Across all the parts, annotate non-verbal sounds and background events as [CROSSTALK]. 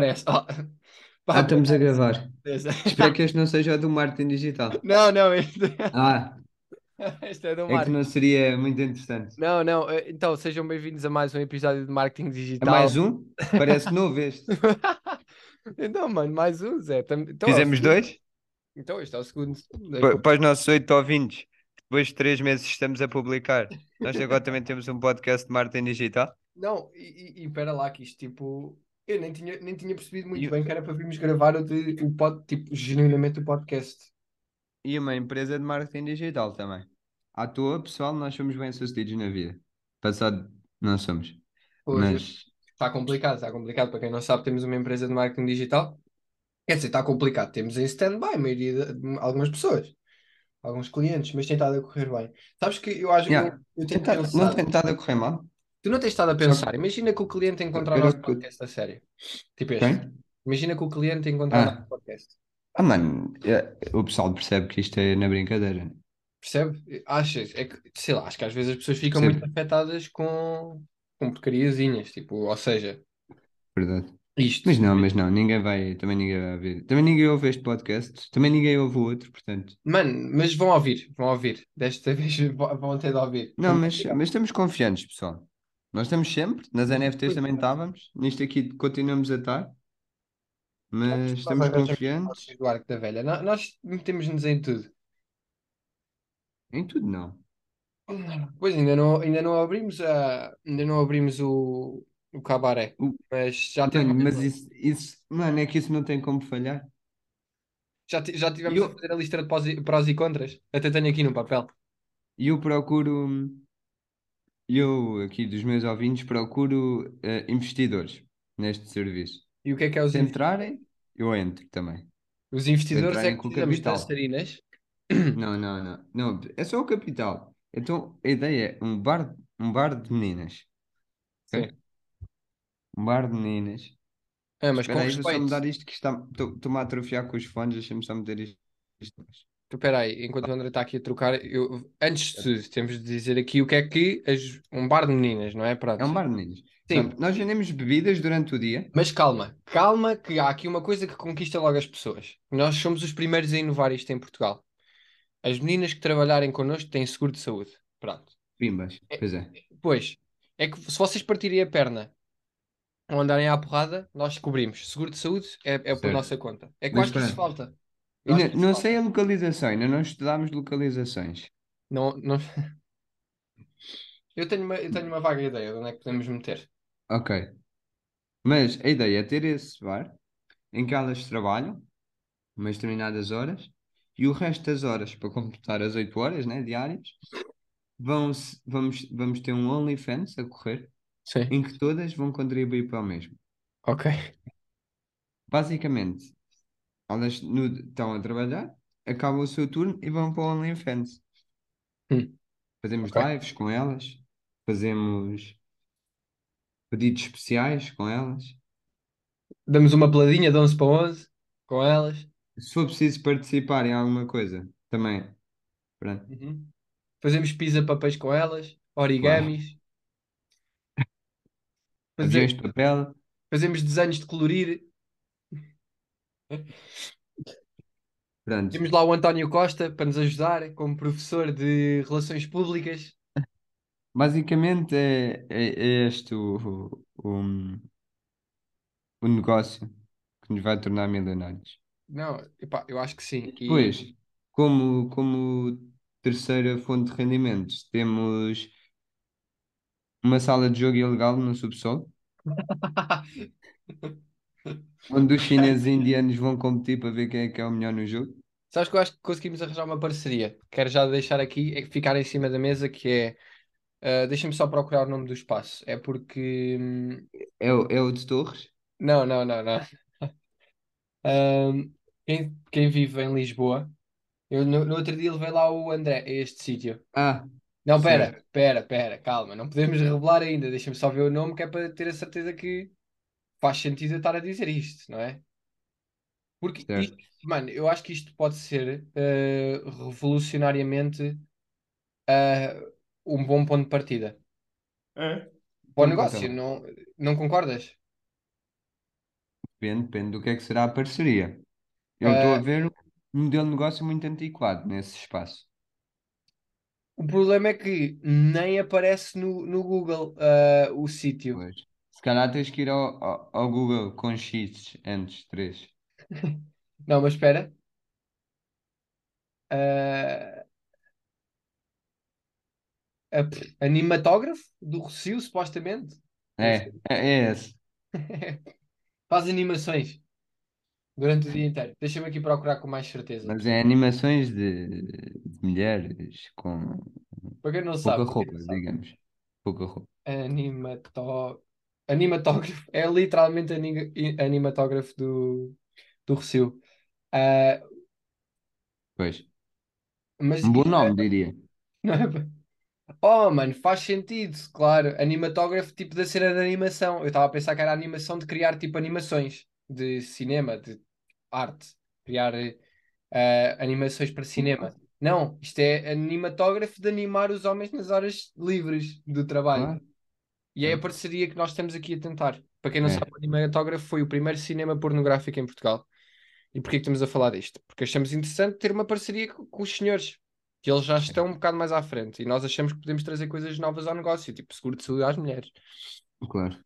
aparece. Oh, [LAUGHS] pá, Ah, estamos a gravar. beleza. Espero que este não seja o do marketing digital. [LAUGHS] Não, não, este, [LAUGHS] Ah, este é do é que não seria muito interessante. Não, não, eh, então sejam bem-vindos a mais um episódio de Marketing É Digital. mais um? Parece novo este. Então, mano, mais um, Zé. Então, é Fizemos segundo. dois? Então, este é o segundo. Pa- Para os nossos oito ouvintes, depois de três meses estamos a publicar. Nós agora também temos um podcast de marketing digital. Não, e, e, e pera lá, que isto tipo. Eu nem tinha, nem tinha percebido muito bem que era para virmos gravar o, de, o pod, tipo, genuinamente o podcast. e uma empresa de marketing digital também. À toa, pessoal, nós somos bem-sucedidos na vida. Passado, não somos. Pois, Mas está complicado, está complicado. Para quem não sabe, temos uma empresa de marketing digital. Quer dizer, está complicado. Temos em stand-by a maioria de, algumas pessoas, alguns clientes, mas tem estado a correr bem. Sabes que eu acho que Yeah. eu, eu tenho Tenta- não pensado. tem estado a correr mal? Tu não tens estado a pensar. Imagina que o cliente encontrar o nosso o podcast a sério. Tipo este. Quem? Imagina que o cliente encontrar o Ah. nosso podcast. Ah, mano, é, o pessoal percebe que isto é na brincadeira. Percebe? Achas? É que, sei lá, acho que às vezes as pessoas ficam Percebo. muito afetadas com, com porcariazinhas. Tipo, ou seja, Verdade. isto. Mas não, mas não, ninguém vai, também ninguém vai ver. Também ninguém ouve este podcast, também ninguém ouve o outro, portanto. Mano, mas vão ouvir, vão ouvir. Desta [LAUGHS] vez vão vão ter de ouvir. Não, mas, mas estamos confiantes, pessoal. Nós estamos sempre, nas NFTs também estávamos, nisto aqui continuamos a estar, mas estamos confiantes do arco da velha. No- Nós metemos-nos em tudo. em tudo, não. Pois ainda não, ainda não abrimos a, ainda não abrimos o, o cabaré, O- mas já Mano, mas isso, isso, mano, é que isso não tem como falhar. já, ti- já tivemos Eu- a fazer a lista de prós e, prós e contras. Até tenho aqui no papel. E eu procuro, eu aqui dos meus ouvintes, procuro eh, investidores neste serviço. E o que é que é os, Se entrarem, eu entro também. os investidores? É que com precisamos de capital. dançarinas. Não, não, não. Não, é só o capital. Então, a ideia é um bar, um bar de meninas. Sim. Um bar de meninas. Ah, mas com Espera aí, vou só respeito. mudar isto que está. Estou-me a atrofiar com os fones, deixa-me só meter isto. isto. Espera aí, enquanto o André está aqui a trocar, eu, antes de tudo, temos de dizer aqui o que é que as- um bar de meninas, não é? Pronto. É um bar de meninas. Sim. Nós vendemos bebidas durante o dia. Mas calma, calma, que há aqui uma coisa que conquista logo as pessoas. Nós somos os primeiros a inovar isto em Portugal. As meninas que trabalharem connosco têm seguro de saúde. Pronto. Pimbas, É- pois é. Pois, é que se vocês partirem a perna ou andarem à porrada, nós cobrimos. Seguro de saúde é, é por nossa conta. É acho que pronto. falta. Ainda- não sei a localização, ainda não estudámos localizações. Não, não... [LAUGHS] Eu tenho uma, eu tenho uma vaga ideia de onde é que podemos meter. Ok. Mas a ideia é ter esse bar em que elas trabalham umas determinadas horas e o resto das horas, para completar as 8 horas, né, diárias, vão vamos, vamos ter um OnlyFans a correr Sim. em que todas vão contribuir para o mesmo. Ok. Basicamente, elas no- estão a trabalhar, acabam o seu turno e vão para o OnlyFans. Hum. Fazemos Ok. lives com elas, fazemos pedidos especiais com elas. Damos uma peladinha de 11 para 11 com elas. Se for preciso participar em alguma coisa, também. Uhum. Fazemos pizza papéis com elas, origamis. Faze- Aviões de papel. Fazemos desenhos de colorir. Pronto. Temos lá o António Costa para nos ajudar como professor de Relações Públicas. Basicamente é, é, é este o, o, o negócio que nos vai tornar milionários. Não, epá, eu acho que sim. E- Depois, como, como terceira fonte de rendimentos, temos uma sala de jogo ilegal no subsolo, [LAUGHS] onde os chineses e indianos vão competir para ver quem é que é o melhor no jogo. Sabes que eu acho que conseguimos arranjar uma parceria. Quero já deixar aqui, é ficar em cima da mesa, que é. ah, Deixa-me só procurar o nome do espaço. É porque. hum, É, o- é o de Torres? Não, não, não, não. Ahm, [LAUGHS] quem, quem vive em Lisboa, eu no, no outro dia levei lá o André a este sítio. Ah, Não, pera, Certo. pera, pera, calma, não podemos revelar ainda. Deixa-me só ver o nome, que é para ter a certeza que faz sentido eu estar a dizer isto, não é? Porque isto, mano, eu acho que isto pode ser eh, revolucionariamente eh, um bom ponto de partida para o Então, negócio. lá. Não, não concordas? Depende, depende do que é que será a parceria. Eu estou a Ah, ver um modelo de negócio muito antiquado nesse espaço. o problema é que nem aparece no, no Google o sítio. Pois. Se calhar tens que ir ao, ao, ao Google com X antes, 3. [LAUGHS] Não, mas espera. Ah, a- animatógrafo do Rossio, supostamente. É, é, é esse. [LAUGHS] Faz animações durante o dia inteiro. Deixa-me aqui procurar com mais certeza. Mas é animações de, de mulheres com Para quem não pouca sabe, para quem roupa, não sabe. digamos. Pouca roupa. Animató... Animatógrafo. É literalmente ani- animatógrafo do, do Rossio. Ah, Pois. mas Um bom nome, diria. [LAUGHS] não é... Oh, mano, faz sentido, claro. Animatógrafo, tipo da cena de animação. Eu estava a pensar que era animação de criar tipo animações de cinema, de arte. Criar eh, animações para cinema. Não, isto é animatógrafo de animar os homens nas horas livres do trabalho. Claro. E é a claro. parceria que nós estamos aqui a tentar. Para quem não É, sabe, o animatógrafo foi o primeiro cinema pornográfico em Portugal. E porquê que estamos a falar disto? Porque achamos interessante ter uma parceria co- com, os senhores, que eles já estão um bocado mais à frente. E nós achamos que podemos trazer coisas novas ao negócio, tipo seguro de saúde às mulheres. claro.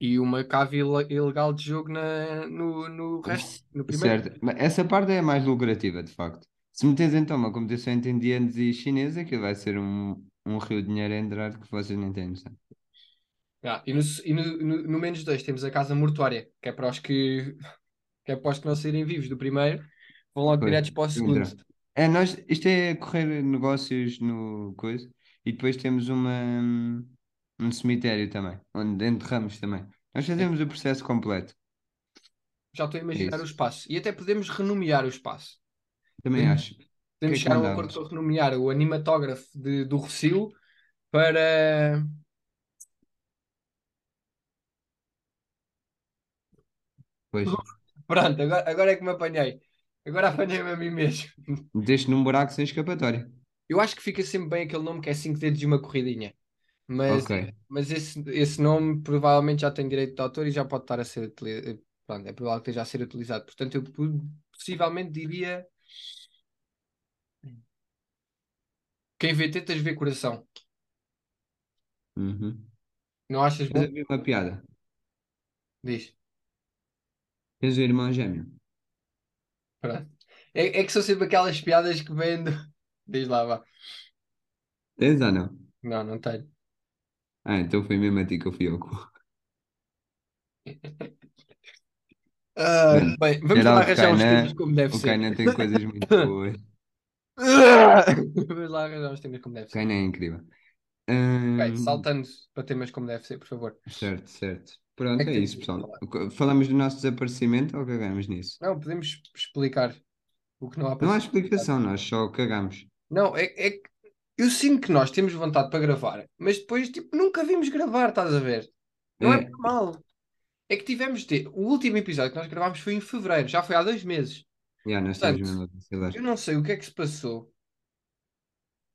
E uma cave ile- ilegal de jogo na, no, no resto, no primeiro. Certo. Mas essa parte é mais lucrativa, de facto. Se meteres então uma competição entre indianos e chineses, aquilo vai ser um, um rio de dinheiro a entrar que vocês nem têm noção. Ah, e no, e no, no, no menos dois temos a casa mortuária, que é para os que, que é para os que não saírem vivos do primeiro, vão logo Pois, diretos para o segundo. É, nós, isto é correr negócios no coisa e depois temos uma, um cemitério também, onde enterramos também. Nós fazemos o processo completo. Já estou a É imaginar o espaço. E até podemos renomear o espaço. Também Podemos, acho. O que é podemos que chegar a um acordo para renomear o animatógrafo de, do Rossio para. Pois, [LAUGHS] Pronto, agora, agora é que me apanhei. Agora apanhei-me a mim mesmo. [LAUGHS] meteste num buraco sem escapatória. Eu acho que fica sempre bem aquele nome que é 5 dedos e uma corridinha. Mas, Ok, mas esse, esse nome provavelmente já tem direito de autor e já pode estar a ser utilizado. Pronto, é provável que esteja a ser utilizado. Portanto, eu po- possivelmente diria. Quem vê tetas vê coração. Uhum. Não achas bom? uma piada. Diz. Tens o irmão gêmeo. Pronto. É, é que são sempre aquelas piadas que vêm do... [LAUGHS] Diz lá, vá. Tens ou não? Não, não tenho. Ah, então foi mesmo a ti que eu fui ao cu. [LAUGHS] Ah, Mano, bem, [LAUGHS] vamos lá arranjar uns temas como deve o ser. Kainan tem coisas muito boas. Vamos lá arranjar uns temas como deve O ser. Kainan é incrível. Ok, Hum, saltando para temas como deve ser, por favor. certo, certo. É Pronto, que é temos isso, pessoal. Falamos do nosso desaparecimento ou cagamos nisso? Não, podemos explicar o que não há para Não há explicação, nós só cagamos. Não, é, é que eu sinto que nós temos vontade para gravar, mas depois, tipo, nunca vimos gravar, estás a ver? Não é É, mal. É que tivemos de. O último episódio que nós gravámos foi em fevereiro, já foi há dois meses. já, nós estamos Portanto, mesmo eu não sei o que é que se passou.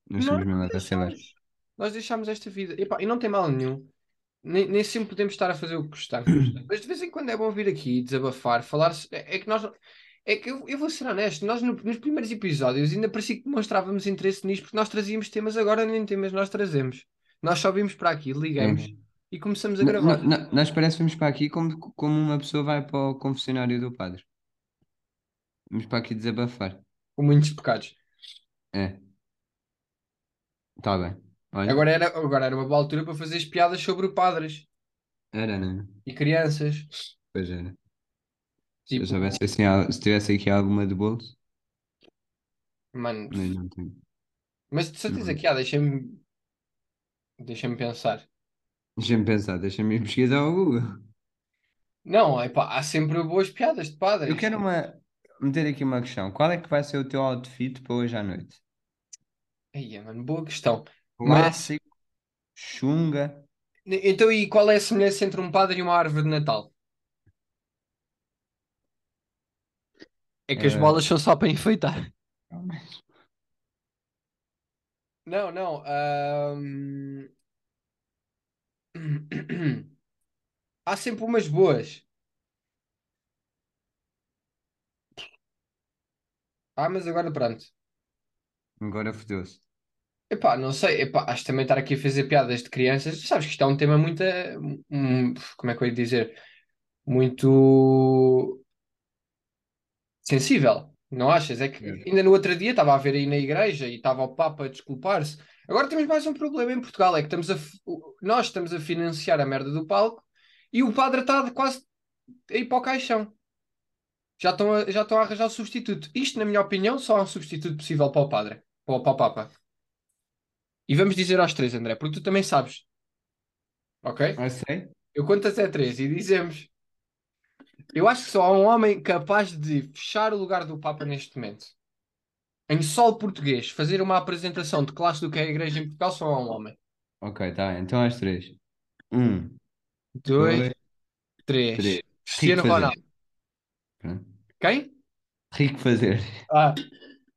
Nós Nós deixámos. Nós deixámos esta vida. Epá, e não tem mal nenhum. Nem, nem sempre podemos estar a fazer o que gostamos. Mas de vez em quando é bom vir aqui, desabafar, falar. É, é que nós. É que eu, eu vou ser honesto, nós no- nos primeiros episódios ainda parecia que demonstrávamos interesse nisto porque nós trazíamos temas, agora nem temas nós trazemos. Nós só vimos para aqui, É. ligamos e começamos a gravar. Nós parece que vamos para aqui como, como uma pessoa vai para o confessionário do padre. Vamos para aqui desabafar. Com muitos pecados. É, está bem. Olha, Agora era, agora era uma boa altura para fazer as piadas sobre padres era, não é? e crianças. Pois era. Se eu Tipo, soubesse assim, se tivesse aqui alguma de bolso, mano, mas não tenho. mas de certeza Não. que há, deixa-me deixa-me pensar. Deixa-me pensar, deixa-me ir pesquisar ao Google. Não, epá, há sempre boas piadas de Eu padres. quero uma, meter aqui uma questão. Qual é que vai ser o teu outfit para hoje à noite? Aí, mano, boa questão. Lácio, Xunga. Então, e qual é a semelhança entre um padre e uma árvore de Natal? É que as eh, bolas são só para enfeitar. É não, não. [COUGHS] Há sempre umas boas. Ah, mas agora pronto. agora fodeu-se. Epá, não sei, epá, acho que também estar aqui a fazer piadas de crianças, sabes que isto é um tema muito, hum, como é que eu ia dizer, muito sensível, não achas? É que É. ainda no outro dia estava a ver aí na igreja e estava o Papa a desculpar-se. Agora temos mais um problema em Portugal, é que estamos a, nós estamos a financiar a merda do palco e o padre está quase a ir para o caixão. Já estão a, já estão a arranjar o substituto. Isto, na minha opinião, só há um substituto possível para o padre, para o, para o Papa. E vamos dizer aos três, André, porque tu também sabes, ok? Ah, sei? Eu conto até três e dizemos. Eu acho que só há um homem capaz de fechar o lugar do Papa neste momento. Em solo português, fazer uma apresentação de classe do que é a Igreja em Portugal, só há um homem. Ok, tá. Então às três. Um, Dois, dois, três. três. Cristiano. Ronaldo. Quem? Rico fazer. Ah.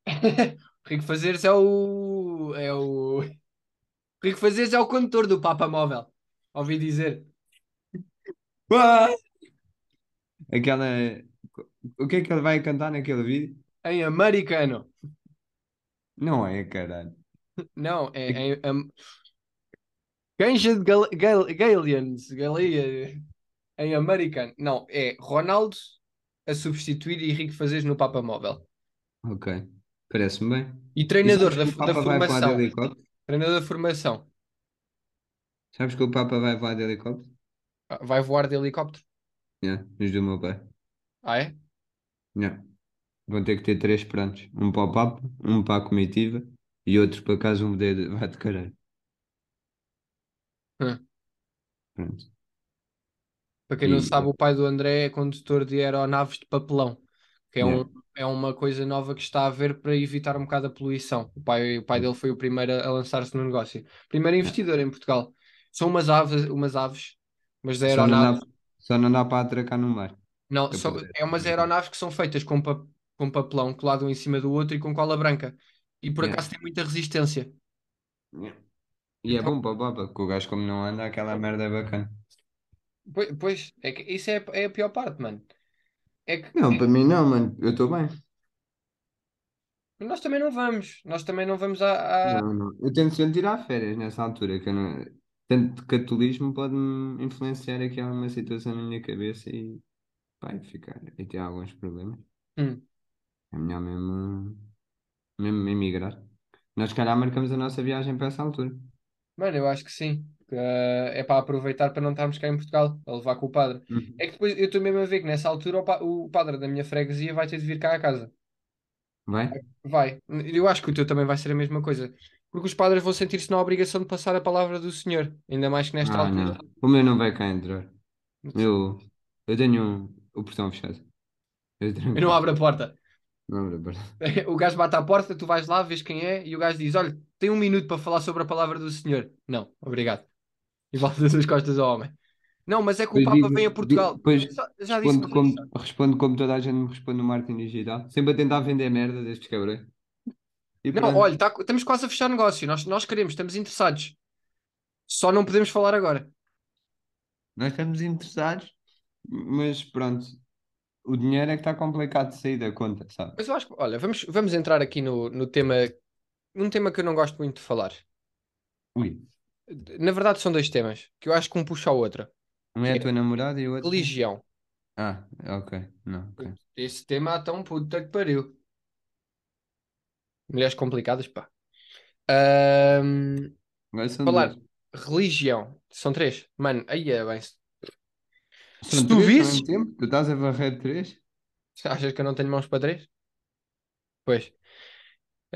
[LAUGHS] Rico Fazeres é o. É o. Rico Fazeres é o condutor do Papa Móvel. Ouvi dizer. Aquela. O que é que ele vai cantar naquele vídeo? Em americano. Não é, caralho. Não, é em. am- Canja de Gal Gal Galians. Galia. Em americano. Não, é Ronaldo a substituir Henrique Fazeres no Papa Móvel. Ok. Parece-me bem. E E treinador sabes da, que o da Papa vai voar de formação. helicóptero? Treinador da formação. Sabes que o Papa vai voar de helicóptero? Ah, Vai voar de helicóptero. Yeah, diz do meu pai. Ah, é? Yeah. Vão ter que ter três prontos. Um para o Papa, um para a comitiva e outro para caso um dedo vá de caralho. Hum. Pronto. Para quem não E- sabe, o pai do André é condutor de aeronaves de papelão, que é, um, Yeah. é uma coisa nova que está a ver para evitar um bocado a poluição. O pai, o pai dele foi o primeiro a, a lançar-se no negócio. Primeiro investidor em Portugal. São umas aves, umas aves, mas Só aeronaves. dá, só não dá para atracar no mar. Não, poder. é umas aeronaves que são feitas com, pa- com papelão colado um em cima do outro e com cola branca. E por Yeah. acaso tem muita resistência. Yeah. E é Então- bom para o Papa, porque o gajo como não anda, aquela merda é bacana. Pois, pois, é que isso é, é a pior parte, mano. É que Não, para mim não, mano. Eu estou bem. nós também não vamos. Nós também não vamos a, a- Não, não. Eu tento sempre tirar férias nessa altura, que eu não... Tanto catolismo pode-me influenciar aqui alguma situação na minha cabeça e vai ficar e ter alguns problemas. Hum. É melhor mesmo, mesmo emigrar. Nós, se calhar, marcamos a nossa viagem para essa altura. Mano, eu acho que sim. Que, é para aproveitar para não estarmos cá em Portugal, a levar com o padre. Uhum. É que depois eu estou mesmo a ver que nessa altura o, pa- o padre da minha freguesia vai ter de vir cá a casa. Vai? Vai. Eu acho que o teu também vai ser a mesma coisa. Porque os padres vão sentir-se na obrigação de passar a palavra do Senhor. Ainda mais que nesta Ah, altura. não. O meu não vai cá entrar. Eu, eu tenho um- o portão fechado. Eu Eu não abro a porta. Não abre a porta. [LAUGHS] O gajo bate à porta, tu vais lá, vês quem é, e o gajo diz: Olha, tem um minuto para falar sobre a palavra do Senhor. Não, obrigado. E voltas as costas ao homem. Não, mas é que o Papa digo- vem a Portugal. depois Já, já disse Respondo como, respondo como toda a gente me responde no marketing digital. Sempre a tentar vender merda destes cabrões. Não, olha, tá- estamos quase a fechar negócio. Nós, nós queremos, estamos interessados. Só não podemos falar agora. Nós estamos interessados, mas pronto. O dinheiro é que está complicado de sair da conta, sabe? Mas eu acho que, olha, vamos, vamos entrar aqui no, no tema, num tema que eu não gosto muito de falar. Ui. Na verdade, são dois temas, que eu acho que um puxa ao outro. Um é a tua namorada e o outro. Religião. Ah, ok. Não, ok. Esse tema um puta que pariu. Mulheres complicadas, pá. São falar, dois. religião. São três. Mano, aí é bem. São se tu visses- tempo? Tu estás a varrer três? Achas que eu não tenho mãos para três? Pois.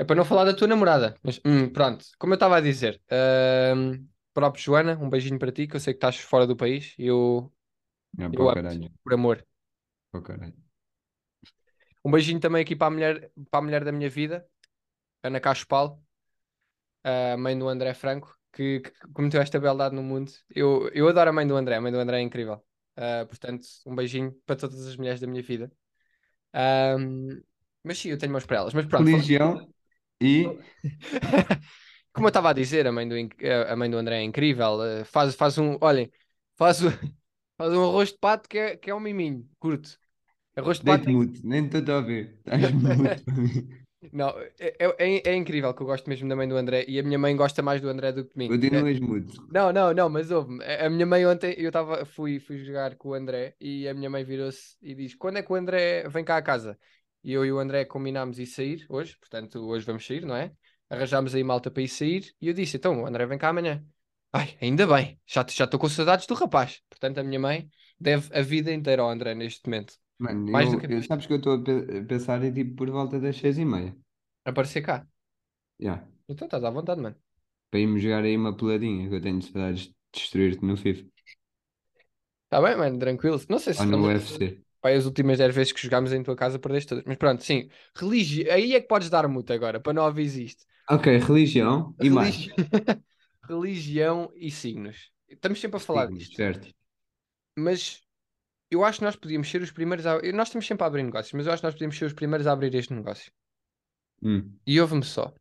É para não falar da tua namorada. Mas hum, pronto, como eu estava a dizer, ahm, próprio Joana, um beijinho para ti, que eu sei que estás fora do país. Eu, Não, eu para o amo-te, caralho. por amor. Um beijinho também aqui para a mulher, para a mulher da minha vida, Ana Caspal, a mãe do André Franco, que, que cometeu esta beldade no mundo. Eu, eu adoro a mãe do André, a mãe do André é incrível. Ah, portanto, um beijinho para todas as mulheres da minha vida. Ahm, mas sim, eu tenho mãos para elas. Mas pronto, Religião e. [LAUGHS] como eu estava a dizer, a mãe do, inc- a mãe do André é incrível. eh, Faz, faz um, olhem, faz, [LAUGHS] faz um arroz de pato que é, que é um miminho, curto. Arroz de pato muito, nem estou a ouvir. Estás [LAUGHS] muito para mim. Não, é, é, é incrível que eu gosto mesmo da mãe do André e a minha mãe gosta mais do André do que de mim. É- Continuas mudo. Não, não, não, mas ouve-me. A a minha mãe ontem, eu tava, fui, fui jogar com o André e a minha mãe virou-se e diz: Quando é que o André vem cá a casa? E eu e o André combinámos ir sair hoje, portanto, hoje vamos sair, não é? Arranjámos aí malta para ir sair e eu disse: Então, o André vem cá amanhã. Ai, ainda bem, já estou com saudades do rapaz. Portanto, a minha mãe deve a vida inteira ao André neste momento. Mano, Mais do eu, que a eu- sabes que eu estou a pe- a pensar em tipo por volta das seis e meia. Aparecer cá. Yeah. Então estás à vontade, mano. Para irmos jogar aí uma peladinha, que eu tenho saudades de destruir-te no FIFA. Está bem, mano, tranquilo. Não sei se Ou no UFC. Pai, as últimas 10 vezes que jogámos em tua casa perdeste todas. Mas pronto, sim. Religi... Aí é que podes dar muito agora, para não isto. Ok, religião e mais. Religi- [LAUGHS] Religião e signos. Estamos sempre a falar Signos, disto. certo. Mas eu acho que nós podíamos ser os primeiros a... Nós estamos sempre a abrir negócios, mas eu acho que nós podíamos ser os primeiros a abrir este negócio. Hum. E ouve-me só.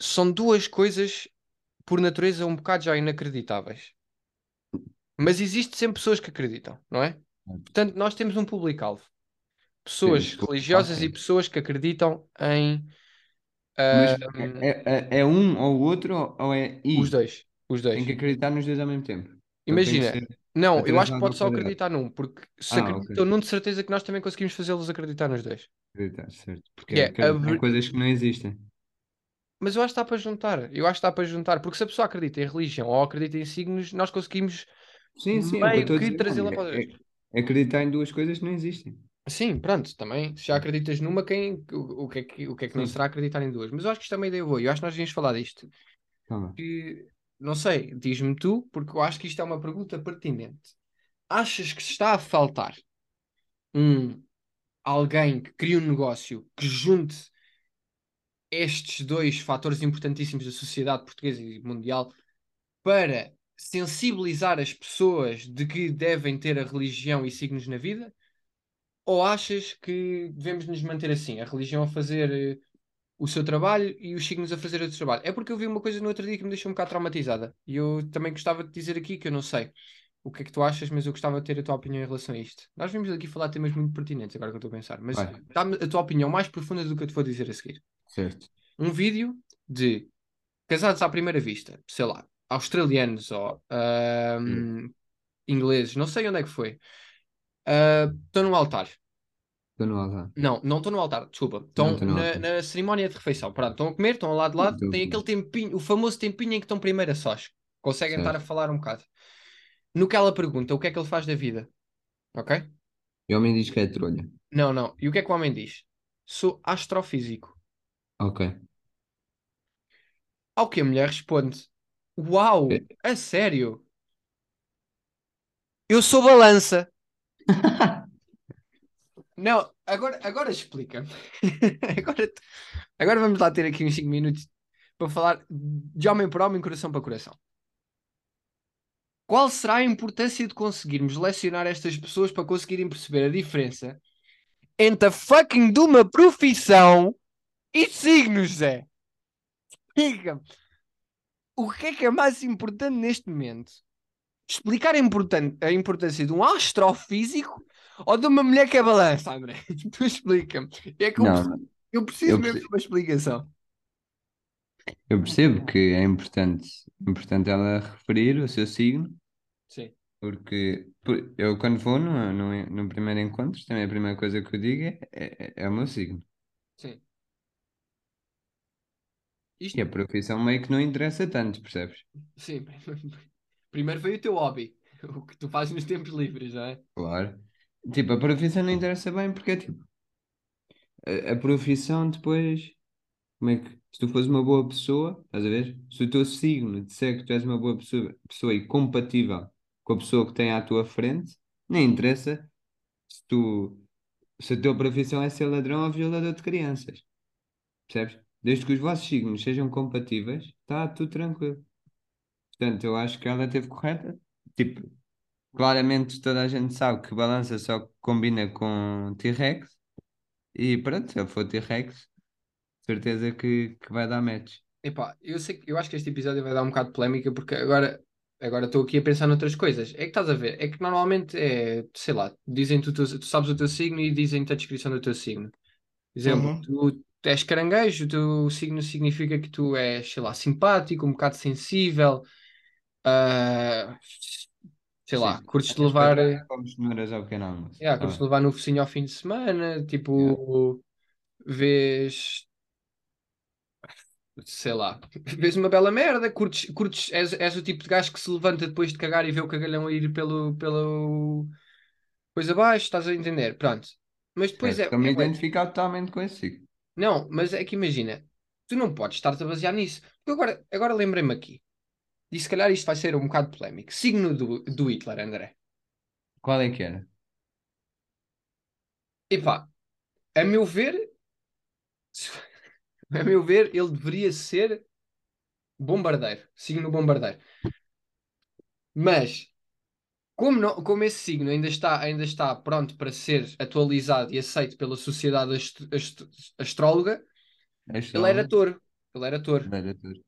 São duas coisas, por natureza, um bocado já inacreditáveis. Mas existe sempre pessoas que acreditam, não é? Portanto, nós temos um público-alvo. Pessoas religiosas e pessoas que acreditam em Ahm, é, é, é um ou o outro ou é e? os dois. Os dois. Tem que acreditar nos dois ao mesmo tempo. Então Imagina, não, eu acho que pode só acreditar num, porque se Ah, acreditam ok. num, de certeza que nós também conseguimos fazê-los acreditar nos dois. Acreditar, certo. Porque Que é abrir- coisas que não existem. Mas eu acho que está para juntar. Eu acho que está para juntar, porque se a pessoa acredita em religião ou acredita em signos, nós conseguimos Sim, sim, é meio que trazê-la para é acreditar em duas coisas que não existem. Sim, pronto, também. Se já acreditas numa, quem, o, o que é que, o que, é que não será acreditar em duas? Mas eu acho que isto é uma ideia boa. Eu acho que nós devíamos falar disto. Que, não sei, diz-me tu, porque eu acho que isto é uma pergunta pertinente. Achas que se está a faltar um alguém que crie um negócio que junte estes dois fatores importantíssimos da sociedade portuguesa e mundial para sensibilizar as pessoas de que devem ter a religião e signos na vida? Ou achas que devemos nos manter assim, a religião a fazer eh, o seu trabalho e os signos a fazer o seu trabalho? É porque eu vi uma coisa no outro dia que me deixou um bocado traumatizada e eu também gostava de dizer aqui que eu não sei o que é que tu achas, mas eu gostava de ter a tua opinião em relação a isto. Nós vimos aqui falar de temas muito pertinentes, agora que eu estou a pensar, mas dá-me a tua opinião mais profunda do que eu te vou dizer a seguir. Certo. Um vídeo de casados à primeira vista, sei lá, australianos ou ahm, ingleses, não sei onde é que foi. Ah, Estão no altar. Estou no altar. Não, não estão no altar, desculpa. Estão na, na cerimónia de refeição. Pronto, estão a comer, estão ao lado de lado, Estou tem aquele tempinho, o famoso tempinho em que estão primeiro a sós. Conseguem estar a Certo. falar um bocado. No que ela pergunta, o que é que ele faz da vida? Ok? E o homem diz que é trolha. Não, não. E o que é que o homem diz? Sou astrofísico. Ok. Ao que a mulher responde: Uau, É. a sério? Eu sou balança. [LAUGHS] Não, agora, agora explica-me. [LAUGHS] agora, agora vamos lá ter aqui uns 5 minutos para falar de homem para homem, coração para coração. Qual será a importância de conseguirmos lecionar estas pessoas para conseguirem perceber a diferença entre a fucking de uma profissão e signos, Zé? Diga-me. O que é que é mais importante neste momento? Explicar a, importan- a importância de um astrofísico ou de uma mulher que é balança, André? [LAUGHS] Tu explica-me. É que eu, Não, preciso- eu preciso Eu mesmo de uma explicação. Eu percebo que é importante, importante ela referir o seu signo, Sim. porque por- eu quando vou no primeiro encontro, também a primeira coisa que eu digo é, é, é o meu signo. Sim. E Isto, a profissão meio que não interessa tanto, percebes? sim. [LAUGHS] Primeiro foi o teu hobby. [LAUGHS] O que tu fazes nos tempos livres, não é? Claro. Tipo, a profissão não interessa bem porque é tipo, a, a profissão depois, como é que, se tu fores uma boa pessoa, estás a ver? Se o teu signo disser que tu és uma boa pessoa, pessoa e compatível com a pessoa que tem à tua frente, nem interessa se tu, se a tua profissão é ser ladrão ou violador de crianças, percebes? Desde que os vossos signos sejam compatíveis, está tudo tranquilo. Portanto, eu acho que ela esteve correta. Tipo, claramente toda a gente sabe que balança só combina com T-Rex. E pronto, se eu for T-Rex, certeza que, que vai dar match. Epá, eu sei eu acho que este episódio vai dar um bocado de polémica porque agora agora estou aqui a pensar noutras coisas. É que estás a ver, é que normalmente é, sei lá, dizem tu, tu, tu sabes o teu signo e dizem-te a descrição do teu signo. Exemplo, Uhum. tu és caranguejo, o teu signo significa que tu és, sei lá, simpático, um bocado sensível, ah, sei lá, Sim. curtes de levar, comes cenouras ao pequeno almoço. yeah, Tá curtes de levar no focinho ao fim de semana, tipo, vês, sei lá, vês uma bela merda, curtes, curtes és, és o tipo de gajo que se levanta depois de cagar e vê o cagalhão a ir pelo, pelo coisa abaixo, estás a entender? Pronto. Mas depois Certo. é, Estou-me é identificar totalmente com esse signo. Não, mas é que imagina, tu não podes estar-te a basear nisso. Porque agora, agora lembrei-me aqui, e se calhar isto vai ser um bocado polémico. Signo do, do Hitler, André. Qual é que era? Epá, a meu ver, [LAUGHS] a meu ver, ele deveria ser bombardeiro. Signo bombardeiro. Mas, como, não- como esse signo ainda está, ainda está pronto para ser atualizado e aceito pela sociedade ast- ast- astróloga, Este ele era touro. Ele era touro.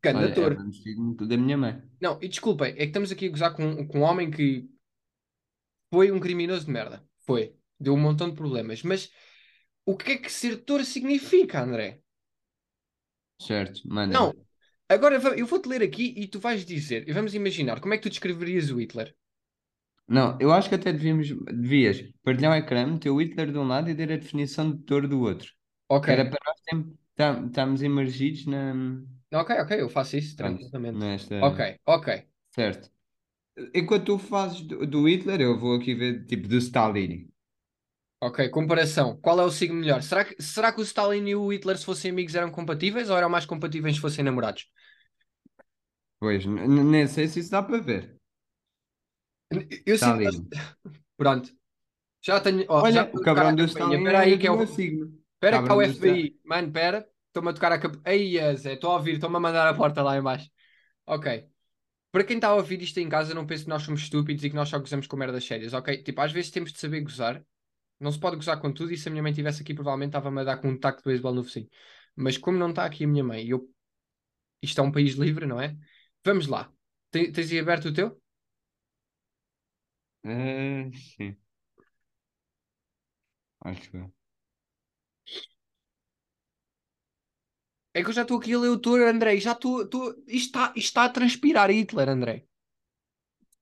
era Olha, é touro. o mesmo signo da minha mãe. Não, e desculpem, é que estamos aqui a gozar com, com um homem que foi um criminoso de merda. Foi. Deu um montão de problemas. Mas o que é que ser touro significa, André? Certo, manda. Não. Agora eu vou-te ler aqui e tu vais dizer, e vamos imaginar, como é que tu descreverias o Hitler? Não, eu acho que até devíamos, devias partilhar o ecrã, meter o Hitler de um lado e ter a definição de touro do outro. Ok. Era para nós sempre tam- estarmos imergidos na, Ok, ok, eu faço isso tranquilamente. nesta. Ok, ok. Certo. Enquanto tu fazes do, do Hitler, eu vou aqui ver tipo do Stalin. Ok, comparação. Qual é o signo melhor? Será que, será que o Stalin e o Hitler, se fossem amigos, eram compatíveis ou eram mais compatíveis se fossem namorados? Pois, nem sei se isso dá para ver. Eu sinto. Stalin. [LAUGHS] Pronto. Já tenho. já Olha, estou o cabrão do campainha. Stalin Espera aí que é o. Espera que há o Stalin. FBI. Mano, espera. Estou-me a tocar a campainha. Ei, Zé, estou a ouvir, estou-me a mandar a porta lá em baixo. Ok. Para quem está a ouvir isto em casa, não pense que nós somos estúpidos e que nós só gozamos com merdas sérias, ok? Tipo, às vezes temos de saber gozar. Não se pode gozar com tudo e se a minha mãe estivesse aqui, provavelmente estava-me a dar com um taco de beisebol no focinho. Mas como não está aqui a minha mãe e eu... Isto é um país livre, não é? Vamos lá. Te- Tens aí aberto o teu? Ah, sim. Acho eu. É que eu já estou aqui a ler o touro, André. e Já estou... estou- Isto está, isto está a transpirar Hitler, André.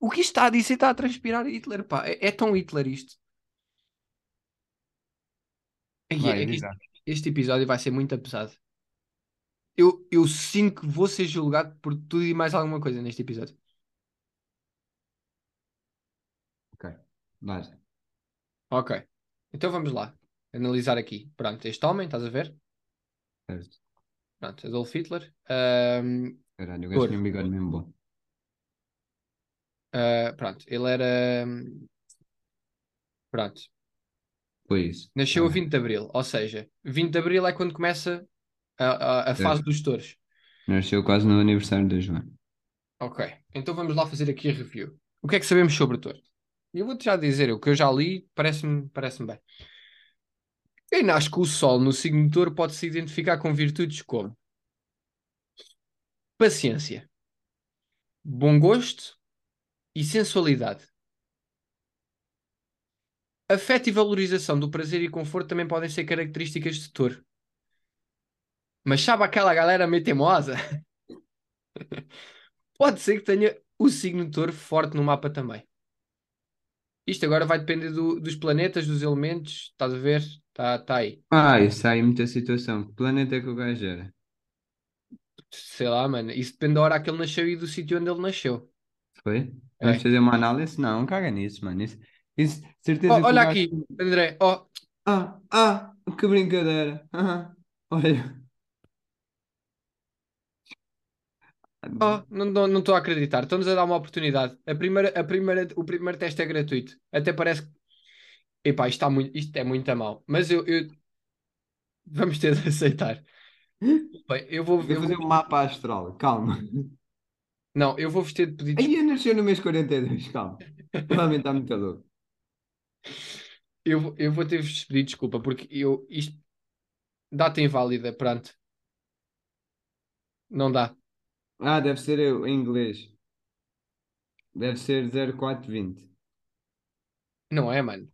O que isto está a dizer está a transpirar Hitler, pá. É, é tão Hitler isto. Vai, é que diz lá. este episódio vai ser muito pesado. Eu, eu sinto que vou ser julgado por tudo e mais alguma coisa neste episódio. Vai. Ok. Então vamos lá. Analisar aqui. Pronto, este homem, estás a ver? Certo. Pronto, Adolf Hitler. Ahm, Caralho, o gajo tinha um bigode mesmo bom. ah, pronto, ele era. Pronto. Foi isso. Nasceu a Tá bem. 20 de Abril. Ou seja, 20 de Abril é quando começa a, a, a fase dos touros. Nasceu quase no aniversário da Joana. Ok. Então vamos lá fazer aqui a review. O que é que sabemos sobre o touro? Eu vou-te já dizer, o que eu já li parece-me parece bem. Quem nasce com o Sol no signo touro pode se identificar com virtudes como paciência, bom gosto e sensualidade. Afeto e valorização do prazer e conforto também podem ser características de touro. Mas sabe aquela galera meio teimosa? [LAUGHS] Pode ser que tenha o signo touro forte no mapa também. Isto agora vai depender do- dos planetas, dos elementos. Estás a ver? Está tá aí. Ah, isso aí muita situação. Que planeta é que o gajo era? Sei lá, mano. Isso depende da hora que ele nasceu e do sítio onde ele nasceu. Foi? É. Vamos fazer uma análise? Não, caga nisso, mano. Isso, isso, certeza Oh, olha gajo- aqui, André. Oh, Ah, ah, que brincadeira. Ah, [LAUGHS] olha. Oh, não estou a acreditar. Estão-nos a dar uma oportunidade. A primeira, a primeira, o primeiro teste é gratuito. Até parece que. Epá, isto, está muito, isto é muito a mal. Mas eu, eu- Vamos ter de [LAUGHS] aceitar. Bem, eu vou, Vou eu fazer vou- um mapa astral, calma. Não, eu vou-vos ter de pedir Aí nasceu no mês 42, calma. Provavelmente está muito louco. [LAUGHS] Eu, vou- eu vou ter de pedir desculpa porque eu isto data inválida, pronto. Não dá. Ah, deve ser em inglês. Deve ser 0420. Não é, mano.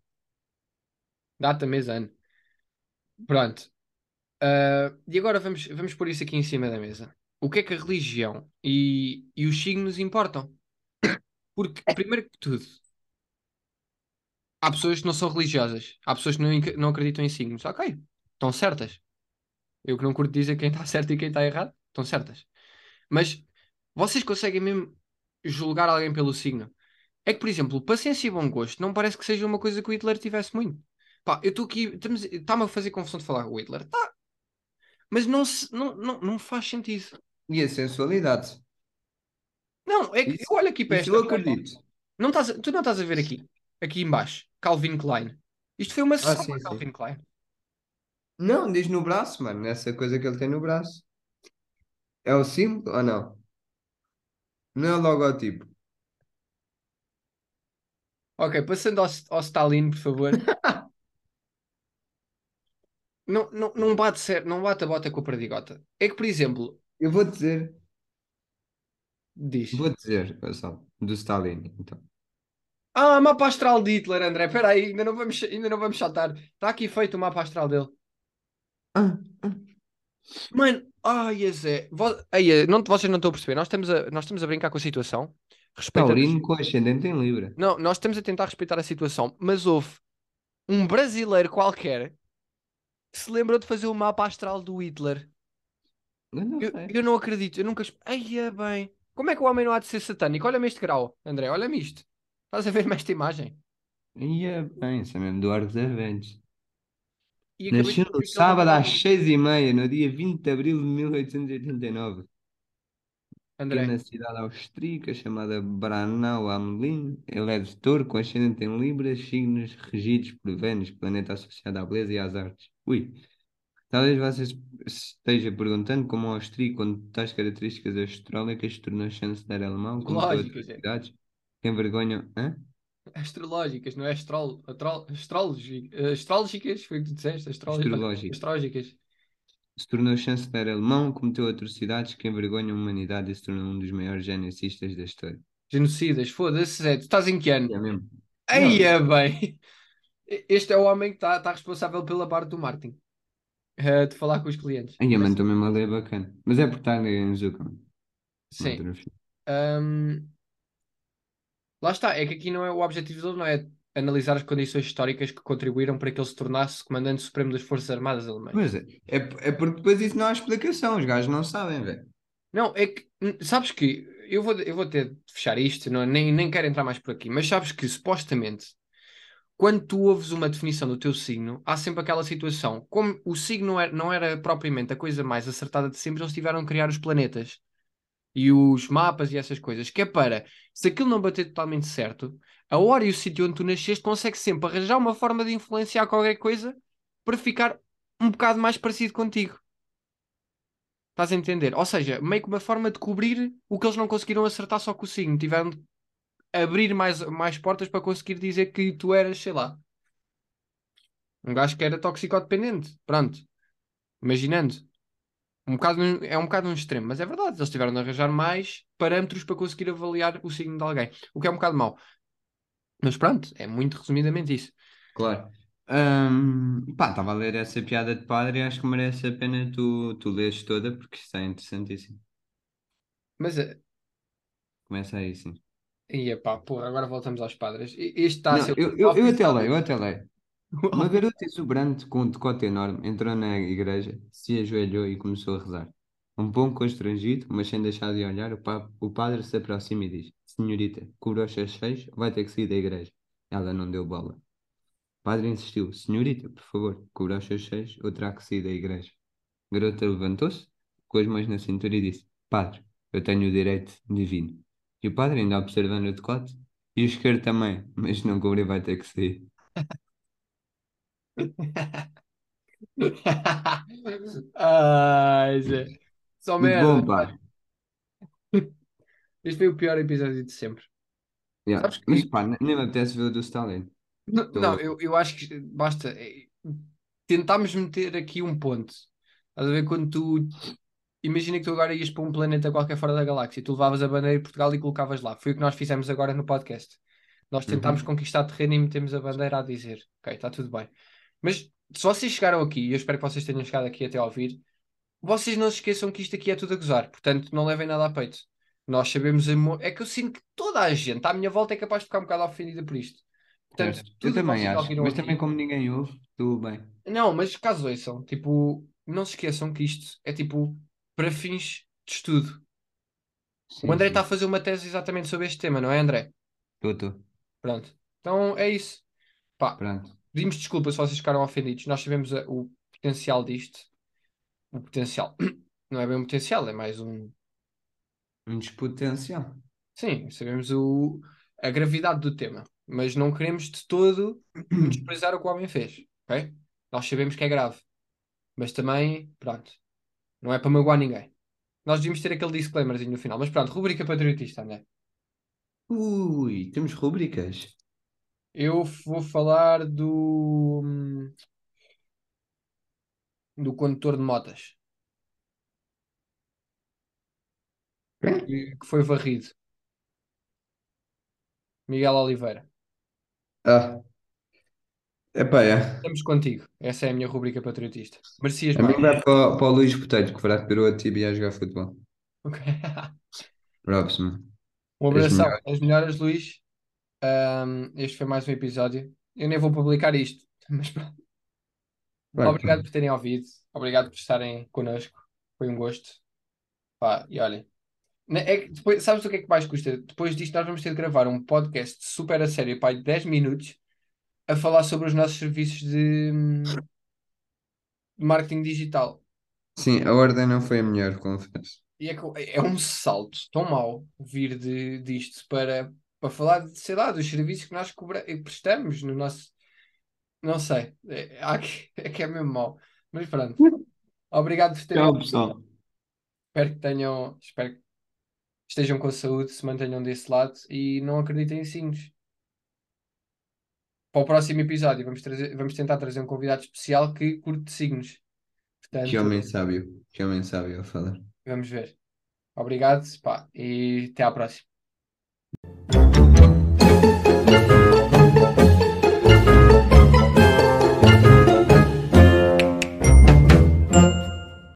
Data, mês, ano. Pronto. Ah, e agora vamos, vamos pôr isso aqui em cima da mesa. O que é que a religião e, e os signos importam? Porque, primeiro que tudo, há pessoas que não são religiosas, há pessoas que não, não acreditam em signos. Ok, estão certas. Eu que não curto dizer quem está [LAUGHS] certo e quem está errado, estão certas. Mas vocês conseguem mesmo julgar alguém pelo signo? É que, por exemplo, paciência e bom gosto não parece que seja uma coisa que o Hitler tivesse muito. Pá, eu estou aqui, está-me a fazer confusão de falar o Hitler. Tá, mas não, se- não, não, não faz sentido. E a sensualidade. Não, é que Isso, eu olho aqui para esta eu acredito. Não estás tu não estás a ver aqui, aqui em baixo, Calvin Klein. Isto foi uma Ah, sessão sim, para sim. Calvin Klein. Não, diz no braço, mano. Nessa coisa que ele tem no braço. É o símbolo ou não? Não é o logotipo. Ok, passando ao, ao Stalin, por favor. [LAUGHS] Não, não, não bate certo, não bate a bota com a perdigota. É que, por exemplo, Eu vou dizer, diz. vou dizer, pessoal, do Stalin, então. Ah, mapa astral de Hitler, André. Espera aí, ainda não vamos, ainda não vamos saltar. Está aqui feito o mapa astral dele. Ah, ah. Mano, ai, Zé. Vo- Ai, eh, não, vocês não estão a perceber. Nós estamos a, nós estamos a brincar com a situação. Respeitamos. Taurino com ascendente em Libra. Não, nós estamos a tentar respeitar a situação, mas houve um brasileiro qualquer que se lembrou de fazer o mapa astral do Hitler. Eu não Eu, eu não acredito, eu nunca. Ai, é bem. Como é que o homem não há de ser satânico? Olha-me este grau, André, olha-me isto. Estás a ver-me esta imagem? E é bem, isso é mesmo do Arcos Arventos. E Nasceu no sábado às seis e meia, no dia 20 de abril de 1889. Aqui André, na cidade austríaca chamada Branau am Lin, ele é de touro com ascendente em Libra, signos regidos por Vênus, planeta associado à beleza e às artes. Ui, talvez você esteja perguntando como o austríaco, com tais características astrológicas, se tornou chanceler alemão, como todas Lógico, as gente. cidades, que envergonham. Hã? Astrológicas, não é eh, astrológicas, foi o que tu disseste? Astrol- Astrológicas. Astrológicas. Se tornou chanceler alemão, cometeu atrocidades que envergonham a humanidade e se tornou um dos maiores genocistas da história. Genocidas, foda-se, Zé, tu estás em que ano? É mesmo? Aí é bem. [LAUGHS] Este é o homem que está tá responsável pela parte do marketing. Eh, de falar com os clientes. Ai, mano, estou mesmo a ler bacana. Mas é porque está em Zucca. mano. Sim. Ahm, lá está, é que aqui não é o objetivo dele, não é analisar as condições históricas que contribuíram para que ele se tornasse comandante supremo das Forças Armadas Alemãs. Mas é, é, é porque depois isso não há explicação. Os gajos não sabem, velho. Não, é que, sabes que, eu vou, eu vou ter de fechar isto, não, nem, nem quero entrar mais por aqui, mas sabes que supostamente, quando tu ouves uma definição do teu signo, há sempre aquela situação, como o signo não era, não era propriamente a coisa mais acertada de sempre, eles tiveram que criar os planetas e os mapas e essas coisas, que é para, se aquilo não bater totalmente certo, a hora e o sítio onde tu nasceste consegue sempre arranjar uma forma de influenciar qualquer coisa para ficar um bocado mais parecido contigo. Estás a entender? Ou seja, meio que uma forma de cobrir o que eles não conseguiram acertar só com o signo. Tiveram de abrir mais, mais portas para conseguir dizer que tu eras, sei lá, um gajo que era toxicodependente. Pronto. Imaginando. Um bocado, é um bocado um extremo, mas é verdade. Eles tiveram de arranjar mais parâmetros para conseguir avaliar o signo de alguém. O que é um bocado mau. Mas pronto, é muito resumidamente isso. Claro. Ahm, pá, estava a ler essa piada de padre e acho que merece a pena tu, tu leres toda porque isto é interessantíssimo. Mas, eh, Começa aí, sim. ia pá, porra, agora voltamos aos padres. E- Este está a ser. eu, eu, eu até leio, eu até leio. [LAUGHS] Uma garota exuberante com um decote enorme entrou na igreja, se ajoelhou e começou a rezar. Um pouco constrangido, mas sem deixar de olhar, o, o padre se aproxima e diz: Senhorita, cubra os seus seios, vai ter que sair da igreja. Ela não deu bola. O padre insistiu: Senhorita, por favor, cubra os seus seios ou terá que sair da igreja. A garota levantou-se, com as mãos na cintura e disse: Padre, eu tenho o direito divino. E o padre, ainda observando o decote, e o esquerdo também, mas não cobrir, vai ter que sair. [LAUGHS] Ai, Zé. Só merda. bom, pá. Este foi o pior episódio de sempre. Yeah. Sabes que- Mas pá, nem apetece ver do Stalin. Não, Tô- não, eu, eu acho que basta. é, Tentámos meter aqui um ponto. Estás a ver quando tu imagina que tu agora ias para um planeta qualquer fora da galáxia, tu levavas a bandeira de Portugal e colocavas lá. Foi o que nós fizemos agora no podcast. Nós tentámos Uhum. conquistar terreno e metemos a bandeira a dizer, ok, está tudo bem. Mas se vocês chegaram aqui, e eu espero que vocês tenham chegado aqui até ao ouvir, vocês não se esqueçam que isto aqui é tudo a gozar, portanto não levem nada a peito. Nós sabemos, a mo- é que eu sinto que toda a gente à minha volta é capaz de ficar um bocado ofendida por isto. Portanto, Certo. Eu também acho, mas aqui- também como ninguém ouve, tudo bem. Não, mas caso ouçam, tipo, não se esqueçam que isto é tipo para fins de estudo. Sim, O André está a fazer uma tese exatamente sobre este tema, não é, André? Tô, tô. Pronto. Então é isso. Pá, Pronto. Pedimos desculpa se vocês ficaram ofendidos. Nós sabemos o potencial disto. O potencial. [CLEARS THROAT] Não é bem um potencial, é mais um. Um despotencial. Sim, sabemos o... a gravidade do tema. Mas não queremos de todo [CLEARS THROAT] desprezar o que o homem fez. Ok? Nós sabemos que é grave. Mas também, pronto. Não é para magoar ninguém. Nós devíamos ter aquele disclaimerzinho no final. Mas pronto, rubrica patriotista, André. Ui, temos rúbricas. Eu vou falar do. do condutor de motas. Que, que foi varrido. Miguel Oliveira. Ah. Epá, é. Estamos contigo. Essa é a minha rubrica patriotista. Merecias A mim mais. vai para, para o Luís Botelho, que fraturou a tibia a jogar futebol. Ok. Próximo. Um abração. melhor. As melhoras, Luís. Ahm, este foi mais um episódio. Eu nem vou publicar isto. [LAUGHS] Mas pronto. Vai, Obrigado pá. por terem ouvido. Obrigado por estarem connosco. Foi um gosto. Pá, e olhem. Ne- É depois, sabes o que é que mais custa? Depois disto, nós vamos ter de gravar um podcast super a sério, pá, de 10 minutos, a falar sobre os nossos serviços de, de marketing digital. Sim, a ordem não foi a melhor, confesso. E é, que- é um salto tão mau vir de, disto para, para falar, de, sei lá, dos serviços que nós cobra, e prestamos no nosso. Não sei. É, que- [LAUGHS] é que é mesmo mau. Mas pronto. Obrigado por terem Tchau, pessoal. Espero que tenham. Espero que estejam com saúde, se mantenham desse lado e não acreditem em signos. Para o próximo episódio, vamos, trazer, vamos tentar trazer um convidado especial que curte signos. Que Portanto, homem sábio. Que homem sábio a falar. vamos ver. Obrigado, pá, e até à próxima.